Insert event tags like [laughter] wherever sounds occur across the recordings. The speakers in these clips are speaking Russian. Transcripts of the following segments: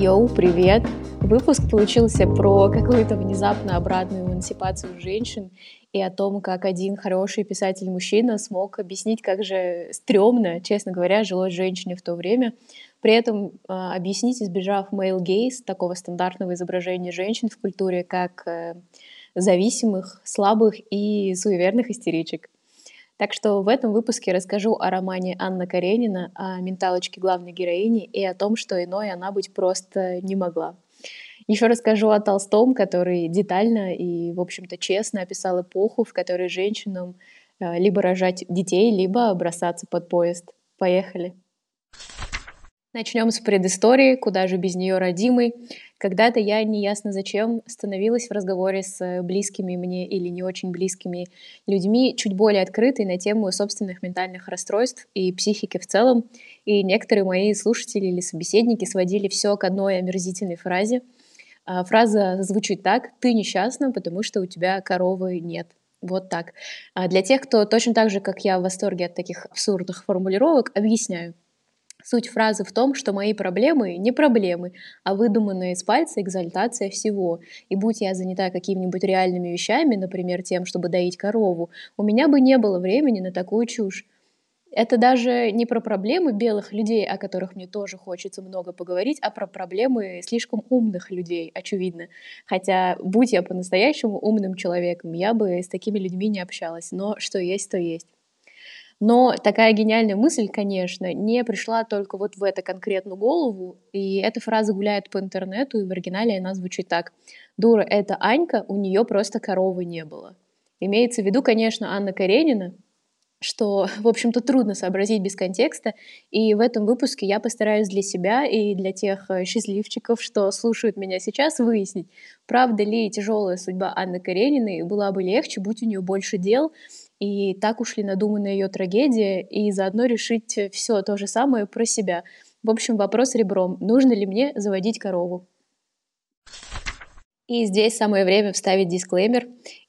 Йоу, привет! Выпуск получился про какую-то внезапно обратную эмансипацию женщин и о том, как один хороший писатель-мужчина смог объяснить, как же стрёмно, честно говоря, жилось женщине в то время, при этом э, объяснить, избежав male gaze, такого стандартного изображения женщин в культуре, как э, зависимых, слабых и суеверных истеричек. Так что в этом выпуске расскажу о романе Анна Каренина, о менталочке главной героини и о том, что иной она быть просто не могла. Еще расскажу о Толстом, который детально и, в общем-то, честно описал эпоху, в которой женщинам э, либо рожать детей, либо бросаться под поезд. Поехали! Начнем с предыстории, куда же без нее родимый. Когда-то я неясно зачем становилась в разговоре с близкими мне или не очень близкими людьми чуть более открытой на тему собственных ментальных расстройств и психики в целом. И некоторые мои слушатели или собеседники сводили все к одной омерзительной фразе. А, фраза звучит так «ты несчастна, потому что у тебя коровы нет». Вот так. А для тех, кто точно так же, как я, в восторге от таких абсурдных формулировок, объясняю. Суть фразы в том, что мои проблемы не проблемы, а выдуманная из пальца экзальтация всего. И будь я занята какими-нибудь реальными вещами, например, тем, чтобы доить корову, у меня бы не было времени на такую чушь. Это даже не про проблемы белых людей, о которых мне тоже хочется много поговорить, а про проблемы слишком умных людей, очевидно. Хотя, будь я по-настоящему умным человеком, я бы с такими людьми не общалась. Но что есть, то есть. Но такая гениальная мысль, конечно, не пришла только вот в эту конкретную голову, и эта фраза гуляет по интернету, и в оригинале она звучит так. «Дура, это Анька, у нее просто коровы не было». Имеется в виду, конечно, Анна Каренина, что, в общем-то, трудно сообразить без контекста. И в этом выпуске я постараюсь для себя и для тех э, счастливчиков, что слушают меня сейчас, выяснить, правда ли тяжелая судьба Анны Карениной была бы легче, будь у нее больше дел, и так ушли надуманная ее трагедия, и заодно решить все то же самое про себя. В общем, вопрос ребром. Нужно ли мне заводить корову? И здесь самое время вставить дисклеймер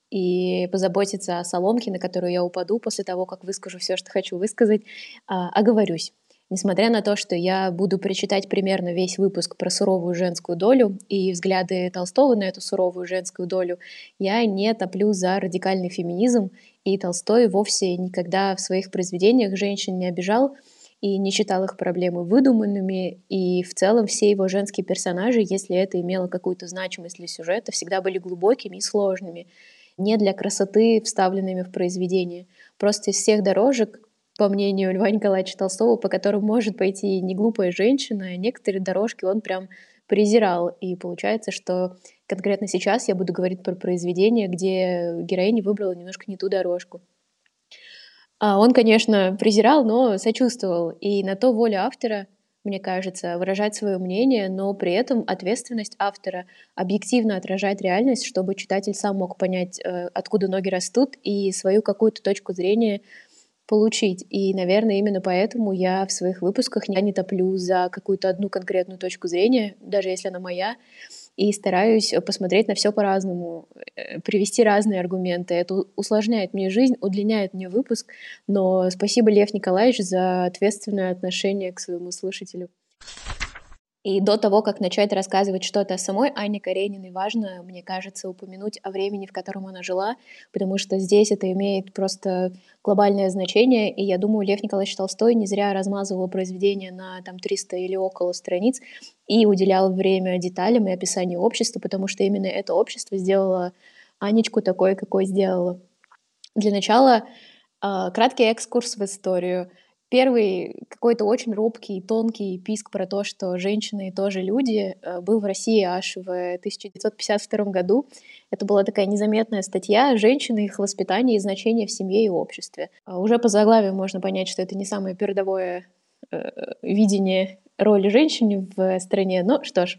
и позаботиться о соломке, на которую я упаду после того, как выскажу все, что хочу высказать, а, оговорюсь. Несмотря на то, что я буду прочитать примерно весь выпуск про суровую женскую долю и взгляды Толстого на эту суровую женскую долю, я не топлю за радикальный феминизм, и Толстой вовсе никогда в своих произведениях женщин не обижал и не считал их проблемы выдуманными, и в целом все его женские персонажи, если это имело какую-то значимость для сюжета, всегда были глубокими и сложными, не для красоты, вставленными в произведение. Просто из всех дорожек по мнению Льва Николаевича Толстого, по которым может пойти не глупая женщина, некоторые дорожки он прям презирал. И получается, что конкретно сейчас я буду говорить про произведение, где героиня выбрала немножко не ту дорожку. А он, конечно, презирал, но сочувствовал. И на то воля автора, мне кажется, выражать свое мнение, но при этом ответственность автора объективно отражать реальность, чтобы читатель сам мог понять, э, откуда ноги растут, и свою какую-то точку зрения получить. И, наверное, именно поэтому я в своих выпусках я не топлю за какую-то одну конкретную точку зрения, даже если она моя, и стараюсь посмотреть на все по-разному, э, привести разные аргументы. Это усложняет мне жизнь, удлиняет мне выпуск, но спасибо, Лев Николаевич, за ответственное отношение к своему слушателю. И до того, как начать рассказывать что-то о самой Анне Карениной, важно, мне кажется, упомянуть о времени, в котором она жила, потому что здесь это имеет просто глобальное значение, и я думаю, Лев Николаевич Толстой не зря размазывал произведение на там 300 или около страниц и уделял время деталям и описанию общества, потому что именно это общество сделало Анечку такой, какой сделало. Для начала а, краткий экскурс в историю — Первый какой-то очень робкий, тонкий писк про то, что женщины тоже люди, э, был в России аж в 1952 году. Это была такая незаметная статья «Женщины, их воспитание и значение в семье и обществе». А уже по заглавию можно понять, что это не самое передовое э, видение роли женщины в стране. Но что ж,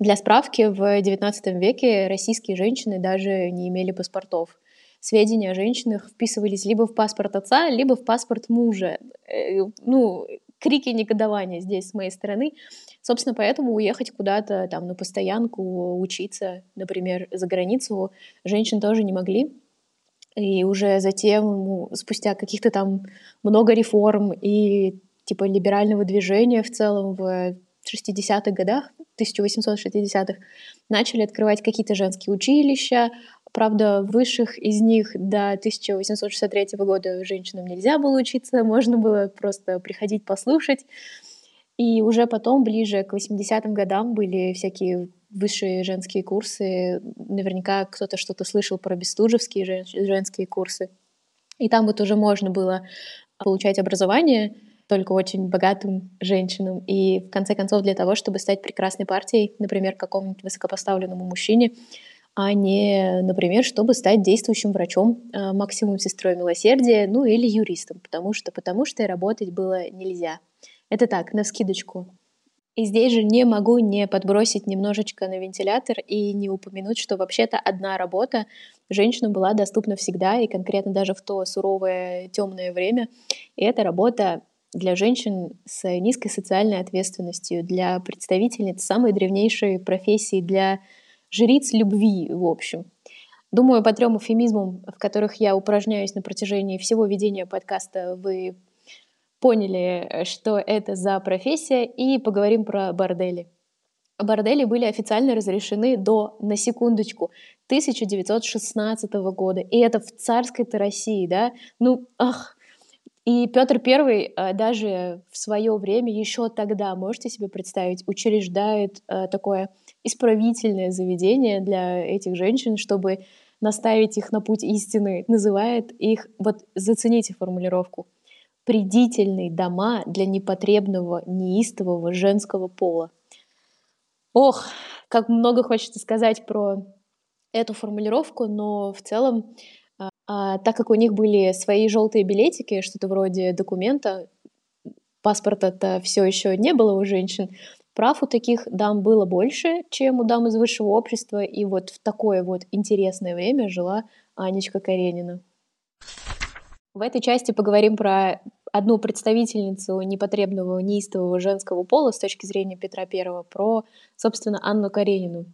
для справки, в XIX веке российские женщины даже не имели паспортов сведения о женщинах вписывались либо в паспорт отца, либо в паспорт мужа. Э, ну, крики негодования здесь с моей стороны. Собственно, поэтому уехать куда-то там на постоянку, учиться, например, за границу, женщин тоже не могли. И уже затем, спустя каких-то там много реформ и типа либерального движения в целом в 60-х годах, 1860-х, начали открывать какие-то женские училища. Правда, высших из них до 1863 года женщинам нельзя было учиться, [laughs] можно было просто приходить послушать. И уже потом, ближе к 80-м годам, были всякие высшие женские курсы. Наверняка кто-то что-то слышал про бестужевские жен- женские курсы. И там вот уже можно было получать образование только очень богатым женщинам. И в конце концов для того, чтобы стать прекрасной партией, например, какому-нибудь высокопоставленному мужчине, а не, например, чтобы стать действующим врачом, э, максимум сестрой милосердия, ну или юристом, потому что, потому что работать было нельзя. Это так, на скидочку. И здесь же не могу не подбросить немножечко на вентилятор и не упомянуть, что вообще-то одна работа женщинам была доступна всегда, и конкретно даже в то суровое темное время. И это работа для женщин с низкой социальной ответственностью, для представительниц самой древнейшей профессии, для жриц любви, в общем. Думаю, по трем эфемизмам, в которых я упражняюсь на протяжении всего ведения подкаста, вы поняли, что это за профессия, и поговорим про бордели. Бордели были официально разрешены до, на секундочку, 1916 года. И это в царской-то России, да? Ну, ах, и Петр I э, даже в свое время, еще тогда, можете себе представить, учреждает э, такое исправительное заведение для этих женщин, чтобы наставить их на путь истины, называет их, вот зацените формулировку, «придительные дома для непотребного, неистового женского пола». Ох, как много хочется сказать про эту формулировку, но в целом а, так как у них были свои желтые билетики, что-то вроде документа, паспорта-то все еще не было у женщин, прав у таких дам было больше, чем у дам из высшего общества, и вот в такое вот интересное время жила Анечка Каренина. В этой части поговорим про одну представительницу непотребного, неистового женского пола с точки зрения Петра Первого, про, собственно, Анну Каренину.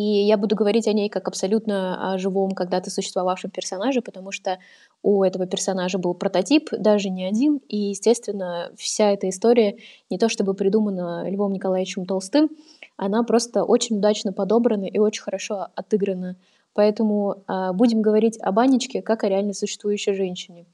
И я буду говорить о ней как абсолютно о живом, когда-то существовавшем персонаже, потому что у этого персонажа был прототип, даже не один, и, естественно, вся эта история не то чтобы придумана Львом Николаевичем Толстым, она просто очень удачно подобрана и очень хорошо отыграна. Поэтому э, будем говорить об Анечке как о реально существующей женщине.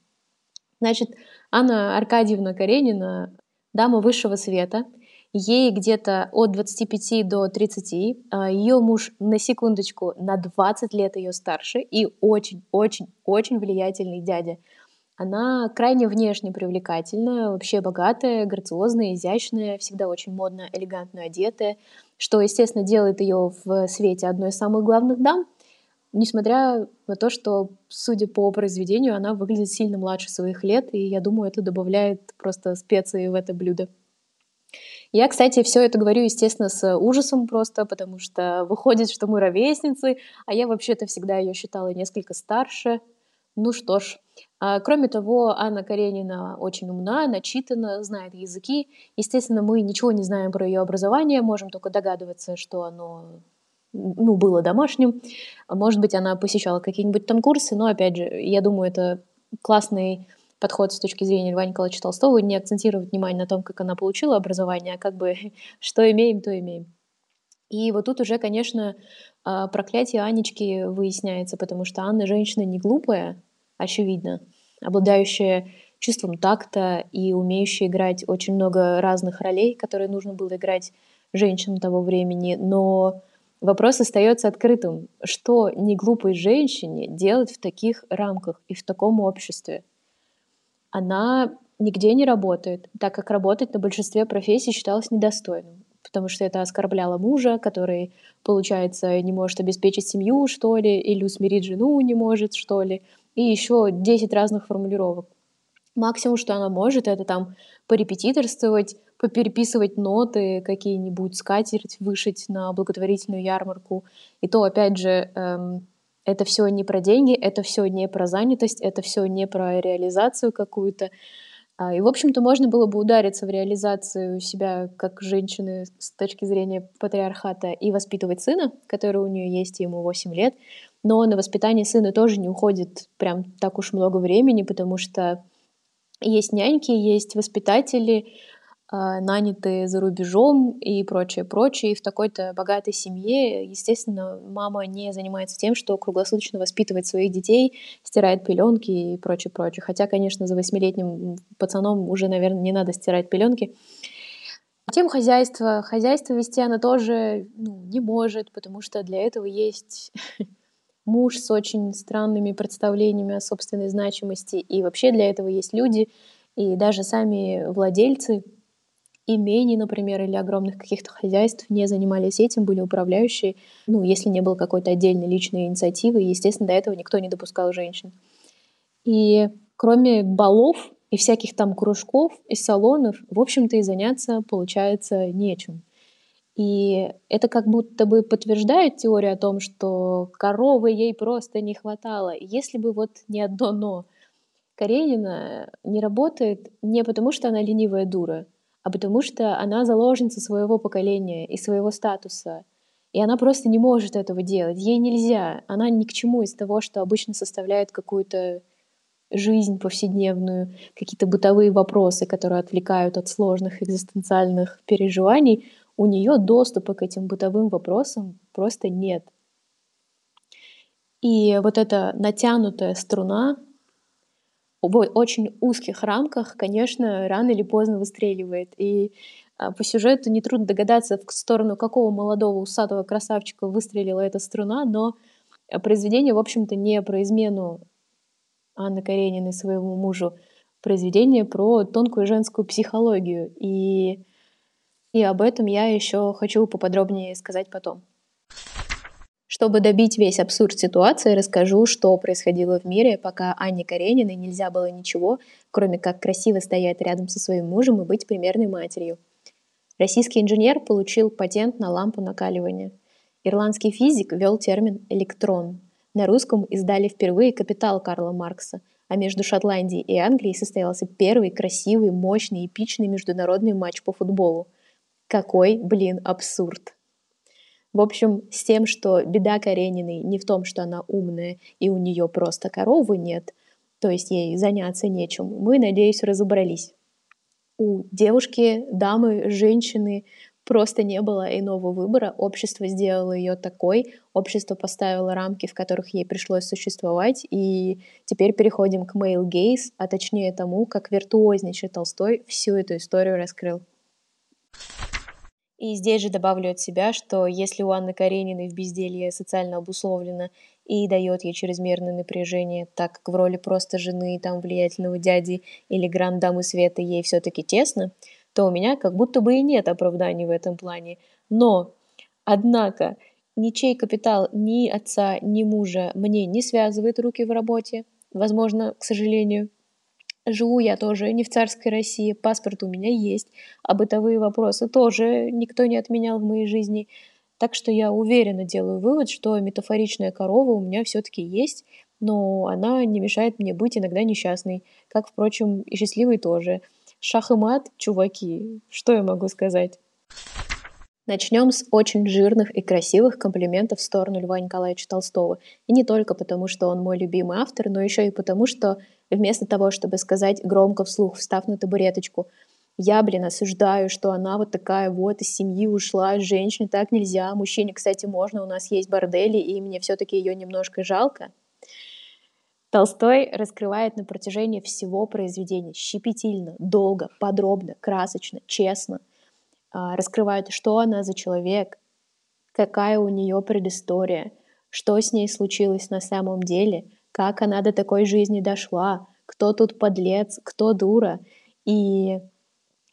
Значит, Анна Аркадьевна Каренина, дама высшего света — Ей где-то от 25 до 30. А, ее муж, на секундочку, на 20 лет ее старше и очень-очень-очень влиятельный дядя. Она крайне внешне привлекательная, вообще богатая, грациозная, изящная, всегда очень модно, элегантно одетая, что, естественно, делает ее в свете одной из самых главных дам, несмотря на то, что, судя по произведению, она выглядит сильно младше своих лет, и я думаю, это добавляет просто специи в это блюдо. Я, кстати, все это говорю, естественно, с ужасом просто, потому что выходит, что мы ровесницы, а я вообще-то всегда ее считала несколько старше. Ну что ж, а, кроме того, Анна Каренина очень умна, начитана, знает языки. Естественно, мы ничего не знаем про ее образование, можем только догадываться, что оно ну, было домашним. Может быть, она посещала какие-нибудь там курсы, но, опять же, я думаю, это классный подход с точки зрения Льва Николаевича Толстого, не акцентировать внимание на том, как она получила образование, а как бы [laughs] что имеем, то имеем. И вот тут уже, конечно, а, проклятие Анечки выясняется, потому что Анна женщина не глупая, очевидно, обладающая чувством такта и умеющая играть очень много разных ролей, которые нужно было играть женщинам того времени, но вопрос остается открытым. Что не глупой женщине делать в таких рамках и в таком обществе? Она нигде не работает, так как работать на большинстве профессий считалось недостойным, потому что это оскорбляло мужа, который, получается, не может обеспечить семью, что ли, или усмирить жену не может, что ли, и еще 10 разных формулировок. Максимум, что она может, это там порепетиторствовать, попереписывать ноты какие-нибудь, скатерть вышить на благотворительную ярмарку. И то, опять же, эм, это все не про деньги, это все не про занятость, это все не про реализацию какую-то. А, и, в общем-то, можно было бы удариться в реализацию себя как женщины с точки зрения патриархата и воспитывать сына, который у нее есть, ему 8 лет. Но на воспитание сына тоже не уходит прям так уж много времени, потому что есть няньки, есть воспитатели, а, нанятые за рубежом и прочее, прочее. И в такой-то богатой семье, естественно, мама не занимается тем, что круглосуточно воспитывает своих детей, стирает пеленки и прочее, прочее. Хотя, конечно, за восьмилетним пацаном уже, наверное, не надо стирать пеленки. Тем хозяйство. Хозяйство вести она тоже ну, не может, потому что для этого есть [laughs] муж с очень странными представлениями о собственной значимости. И вообще для этого есть люди, и даже сами владельцы имений, например, или огромных каких-то хозяйств не занимались этим, были управляющие. Ну, если не было какой-то отдельной личной инициативы, естественно, до этого никто не допускал женщин. И кроме балов и всяких там кружков и салонов, в общем-то, и заняться получается нечем. И это как будто бы подтверждает теорию о том, что коровы ей просто не хватало. Если бы вот не одно «но». Каренина не работает не потому, что она ленивая дура, а потому что она заложница своего поколения и своего статуса. И она просто не может этого делать. Ей нельзя. Она ни к чему из того, что обычно составляет какую-то жизнь повседневную, какие-то бытовые вопросы, которые отвлекают от сложных экзистенциальных переживаний, у нее доступа к этим бытовым вопросам просто нет. И вот эта натянутая струна, в очень узких рамках, конечно, рано или поздно выстреливает. И а, по сюжету нетрудно догадаться, в сторону какого молодого усатого красавчика выстрелила эта струна, но а, произведение, в общем-то, не про измену Анны Карениной своему мужу, произведение про тонкую женскую психологию. И, и об этом я еще хочу поподробнее сказать потом. Чтобы добить весь абсурд ситуации, расскажу, что происходило в мире, пока Анне Карениной нельзя было ничего, кроме как красиво стоять рядом со своим мужем и быть примерной матерью. Российский инженер получил патент на лампу накаливания. Ирландский физик ввел термин «электрон». На русском издали впервые «Капитал» Карла Маркса, а между Шотландией и Англией состоялся первый красивый, мощный, эпичный международный матч по футболу. Какой, блин, абсурд! В общем, с тем, что беда Карениной не в том, что она умная и у нее просто коровы нет, то есть ей заняться нечем, мы, надеюсь, разобрались. У девушки, дамы, женщины просто не было иного выбора. Общество сделало ее такой, общество поставило рамки, в которых ей пришлось существовать, и теперь переходим к male gaze, а точнее тому, как виртуознейший Толстой всю эту историю раскрыл. И здесь же добавлю от себя, что если у Анны Карениной в безделье социально обусловлено и дает ей чрезмерное напряжение, так как в роли просто жены там влиятельного дяди или гранд-дамы света ей все-таки тесно, то у меня как будто бы и нет оправданий в этом плане. Но, однако, ничей капитал ни отца, ни мужа мне не связывает руки в работе, возможно, к сожалению, Живу я тоже не в царской России, паспорт у меня есть, а бытовые вопросы тоже никто не отменял в моей жизни. Так что я уверенно делаю вывод, что метафоричная корова у меня все-таки есть, но она не мешает мне быть иногда несчастной, как, впрочем, и счастливой тоже. Шах и мат, чуваки, что я могу сказать? Начнем с очень жирных и красивых комплиментов в сторону Льва Николаевича Толстого. И не только потому, что он мой любимый автор, но еще и потому, что вместо того, чтобы сказать громко вслух, встав на табуреточку, я, блин, осуждаю, что она вот такая вот из семьи ушла, женщине так нельзя, мужчине, кстати, можно, у нас есть бордели, и мне все-таки ее немножко жалко. Толстой раскрывает на протяжении всего произведения щепетильно, долго, подробно, красочно, честно – а, раскрывает, что она за человек, какая у нее предыстория, что с ней случилось на самом деле, как она до такой жизни дошла, кто тут подлец, кто дура. И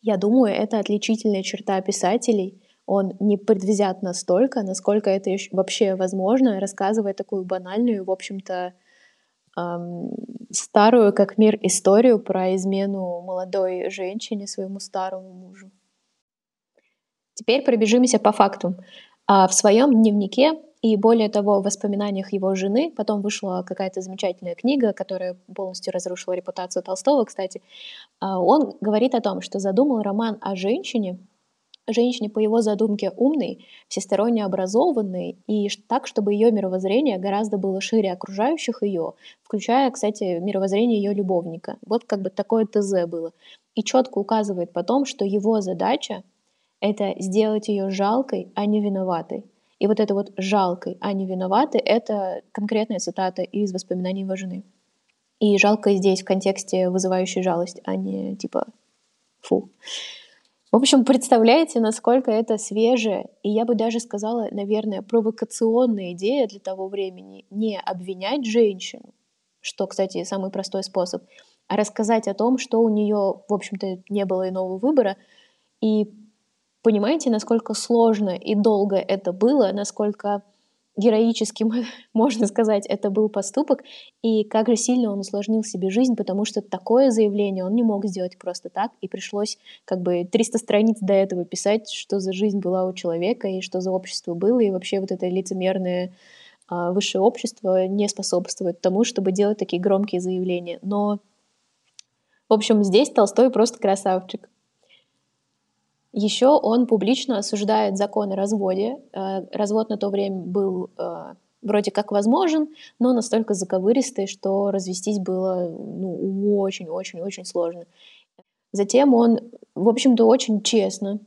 я думаю, это отличительная черта писателей. Он не предвзят настолько, насколько это вообще возможно, рассказывая такую банальную, в общем-то, эм, старую как мир историю про измену молодой женщине своему старому мужу. Теперь пробежимся по факту. А, в своем дневнике И более того, в воспоминаниях его жены, потом вышла какая-то замечательная книга, которая полностью разрушила репутацию Толстого, кстати, а, он говорит о том, что задумал роман о женщине, женщине по его задумке умной, всесторонне образованной, и так, чтобы ее мировоззрение гораздо было шире окружающих ее, включая, кстати, мировоззрение ее любовника. Вот как бы такое ТЗ было. И четко указывает потом, что его задача — это сделать ее жалкой, а не виноватой. И вот это вот жалкой, а не виноваты, это конкретная цитата из воспоминаний его жены. И жалко здесь в контексте вызывающей жалость, а не типа фу. В общем, представляете, насколько это свежая, и я бы даже сказала, наверное, провокационная идея для того времени не обвинять женщину, что, кстати, самый простой способ, а рассказать о том, что у нее, в общем-то, не было иного выбора, и Понимаете, насколько сложно и долго это было, насколько героическим, [laughs] можно сказать, это был поступок, и как же сильно он усложнил себе жизнь, потому что такое заявление он не мог сделать просто так, и пришлось как бы 300 страниц до этого писать, что за жизнь была у человека, и что за общество было, и вообще вот это лицемерное а, высшее общество не способствует тому, чтобы делать такие громкие заявления. Но, в общем, здесь Толстой просто красавчик. Еще он публично осуждает закон о разводе. Э, развод на то время был э, вроде как возможен, но настолько заковыристый, что развестись было ну, очень-очень-очень сложно. Затем он, в общем-то, очень честно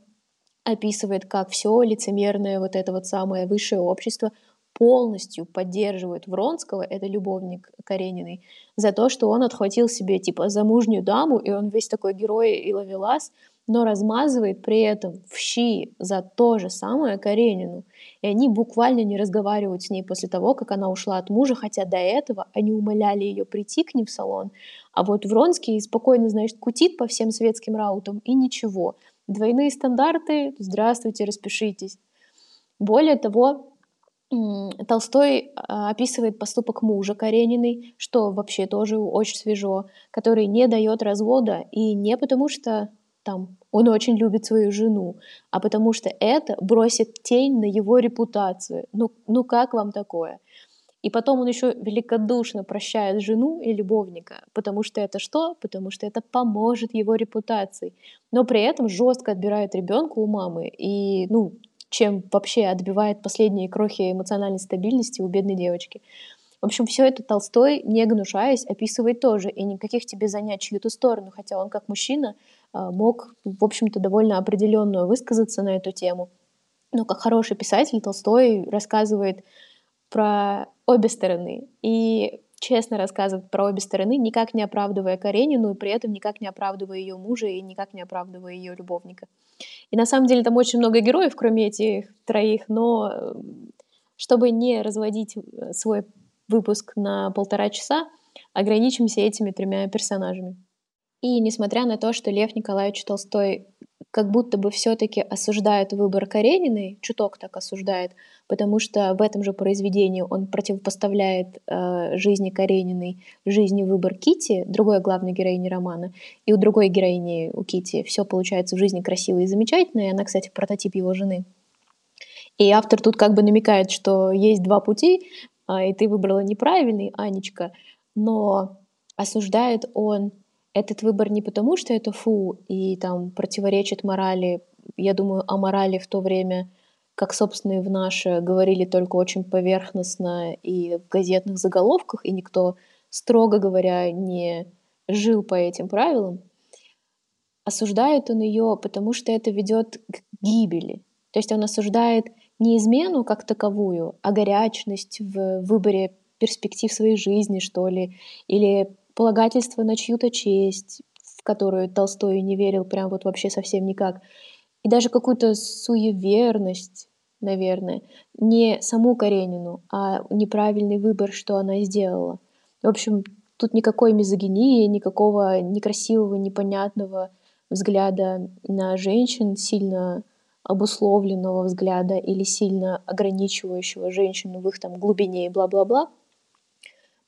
описывает, как все лицемерное вот это вот самое высшее общество полностью поддерживает Вронского, это любовник Карениной, за то, что он отхватил себе типа замужнюю даму, и он весь такой герой и ловелас, но размазывает при этом в щи за то же самое Каренину. И они буквально не разговаривают с ней после того, как она ушла от мужа, хотя до этого они умоляли ее прийти к ним в салон. А вот Вронский спокойно, значит, кутит по всем светским раутам и ничего. Двойные стандарты, здравствуйте, распишитесь. Более того, Толстой а, описывает поступок мужа Карениной, что вообще тоже очень свежо, который не дает развода, и не потому что там он очень любит свою жену, а потому что это бросит тень на его репутацию. Ну, ну как вам такое? И потом он еще великодушно прощает жену и любовника, потому что это что? Потому что это поможет его репутации. Но при этом жестко отбирает ребенка у мамы и, ну, чем вообще отбивает последние крохи эмоциональной стабильности у бедной девочки. В общем, все это Толстой, не гнушаясь, описывает тоже, и никаких тебе занять чью-то сторону, хотя он как мужчина мог, в общем-то, довольно определенную высказаться на эту тему. Но как хороший писатель Толстой рассказывает про обе стороны. И честно рассказывает про обе стороны, никак не оправдывая Каренину, и при этом никак не оправдывая ее мужа и никак не оправдывая ее любовника. И на самом деле там очень много героев, кроме этих троих, но э, чтобы не разводить э, свой выпуск на полтора часа, ограничимся этими тремя персонажами. И несмотря на то, что Лев Николаевич Толстой как будто бы все-таки осуждает выбор Карениной, чуток так осуждает, потому что в этом же произведении он противопоставляет э, жизни Карениной жизни выбор Кити, другой главной героини романа, и у другой героини, у Кити, все получается в жизни красиво и замечательно, и она, кстати, прототип его жены. И автор тут как бы намекает, что есть два пути, э, и ты выбрала неправильный, Анечка, но осуждает он этот выбор не потому, что это фу и там противоречит морали. Я думаю, о морали в то время, как, собственно, и в наше, говорили только очень поверхностно и в газетных заголовках, и никто, строго говоря, не жил по этим правилам. Осуждает он ее, потому что это ведет к гибели. То есть он осуждает не измену как таковую, а горячность в выборе перспектив своей жизни, что ли, или полагательство на чью-то честь, в которую Толстой не верил прям вот вообще совсем никак, и даже какую-то суеверность, наверное, не саму Каренину, а неправильный выбор, что она сделала. В общем, тут никакой мизогинии, никакого некрасивого, непонятного взгляда на женщин, сильно обусловленного взгляда или сильно ограничивающего женщину в их там глубине и бла-бла-бла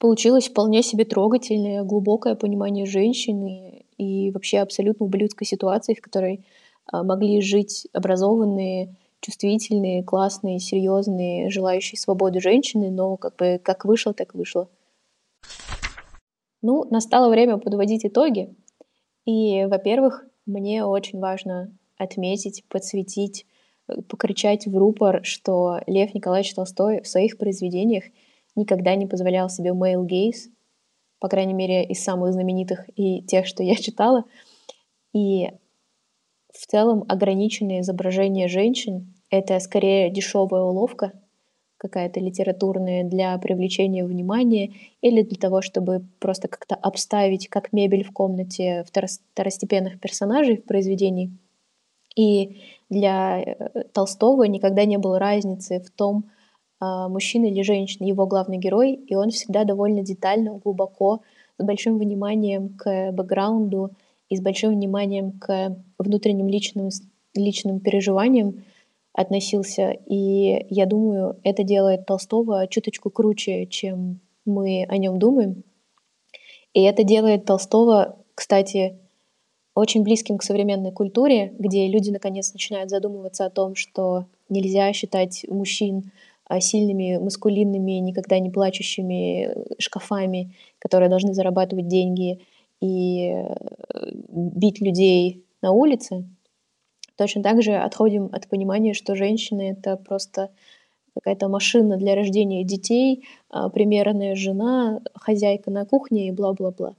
получилось вполне себе трогательное, глубокое понимание женщины и вообще абсолютно ублюдской ситуации, в которой а, могли жить образованные чувствительные, классные, серьезные, желающие свободы женщины, но как бы как вышло, так вышло. Ну, настало время подводить итоги. И, во-первых, мне очень важно отметить, подсветить, э, покричать в рупор, что Лев Николаевич Толстой в своих произведениях никогда не позволял себе male gaze, по крайней мере, из самых знаменитых и тех, что я читала. И в целом ограниченное изображение женщин — это скорее дешевая уловка, какая-то литературная для привлечения внимания или для того, чтобы просто как-то обставить как мебель в комнате второстепенных персонажей в произведении. И для э, Толстого никогда не было разницы в том, мужчина или женщина, его главный герой, и он всегда довольно детально, глубоко, с большим вниманием к бэкграунду и с большим вниманием к внутренним личным, личным переживаниям относился. И я думаю, это делает Толстого чуточку круче, чем мы о нем думаем. И это делает Толстого, кстати, очень близким к современной культуре, где люди наконец начинают задумываться о том, что нельзя считать мужчин а, сильными, маскулинными, никогда не плачущими шкафами, которые должны зарабатывать деньги и э, бить людей на улице. Точно так же отходим от понимания, что женщины — это просто какая-то машина для рождения детей, а, примерная жена, хозяйка на кухне и бла-бла-бла.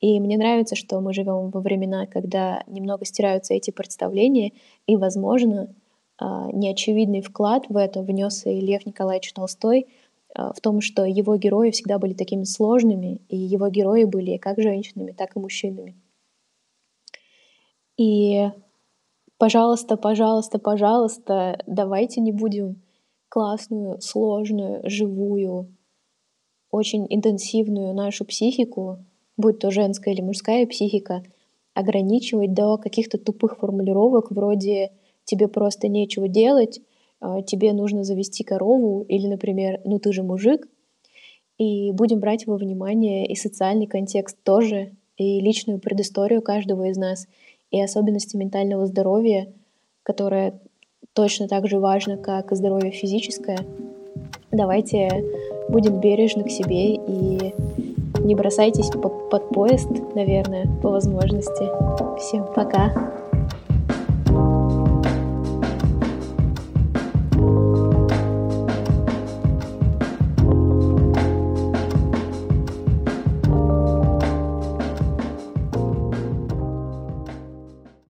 И мне нравится, что мы живем во времена, когда немного стираются эти представления, и, возможно, а, неочевидный вклад в это внес и Лев Николаевич Толстой а, в том, что его герои всегда были такими сложными, и его герои были как женщинами, так и мужчинами. И пожалуйста, пожалуйста, пожалуйста, давайте не будем классную, сложную, живую, очень интенсивную нашу психику, будь то женская или мужская психика, ограничивать до каких-то тупых формулировок вроде «тебе просто нечего делать», а, «тебе нужно завести корову» или, например, «ну ты же мужик». И будем брать во внимание и социальный контекст тоже, и личную предысторию каждого из нас — и особенности ментального здоровья, которое точно так же важно, как и здоровье физическое. Давайте будем бережны к себе и не бросайтесь под поезд, наверное, по возможности. Всем пока!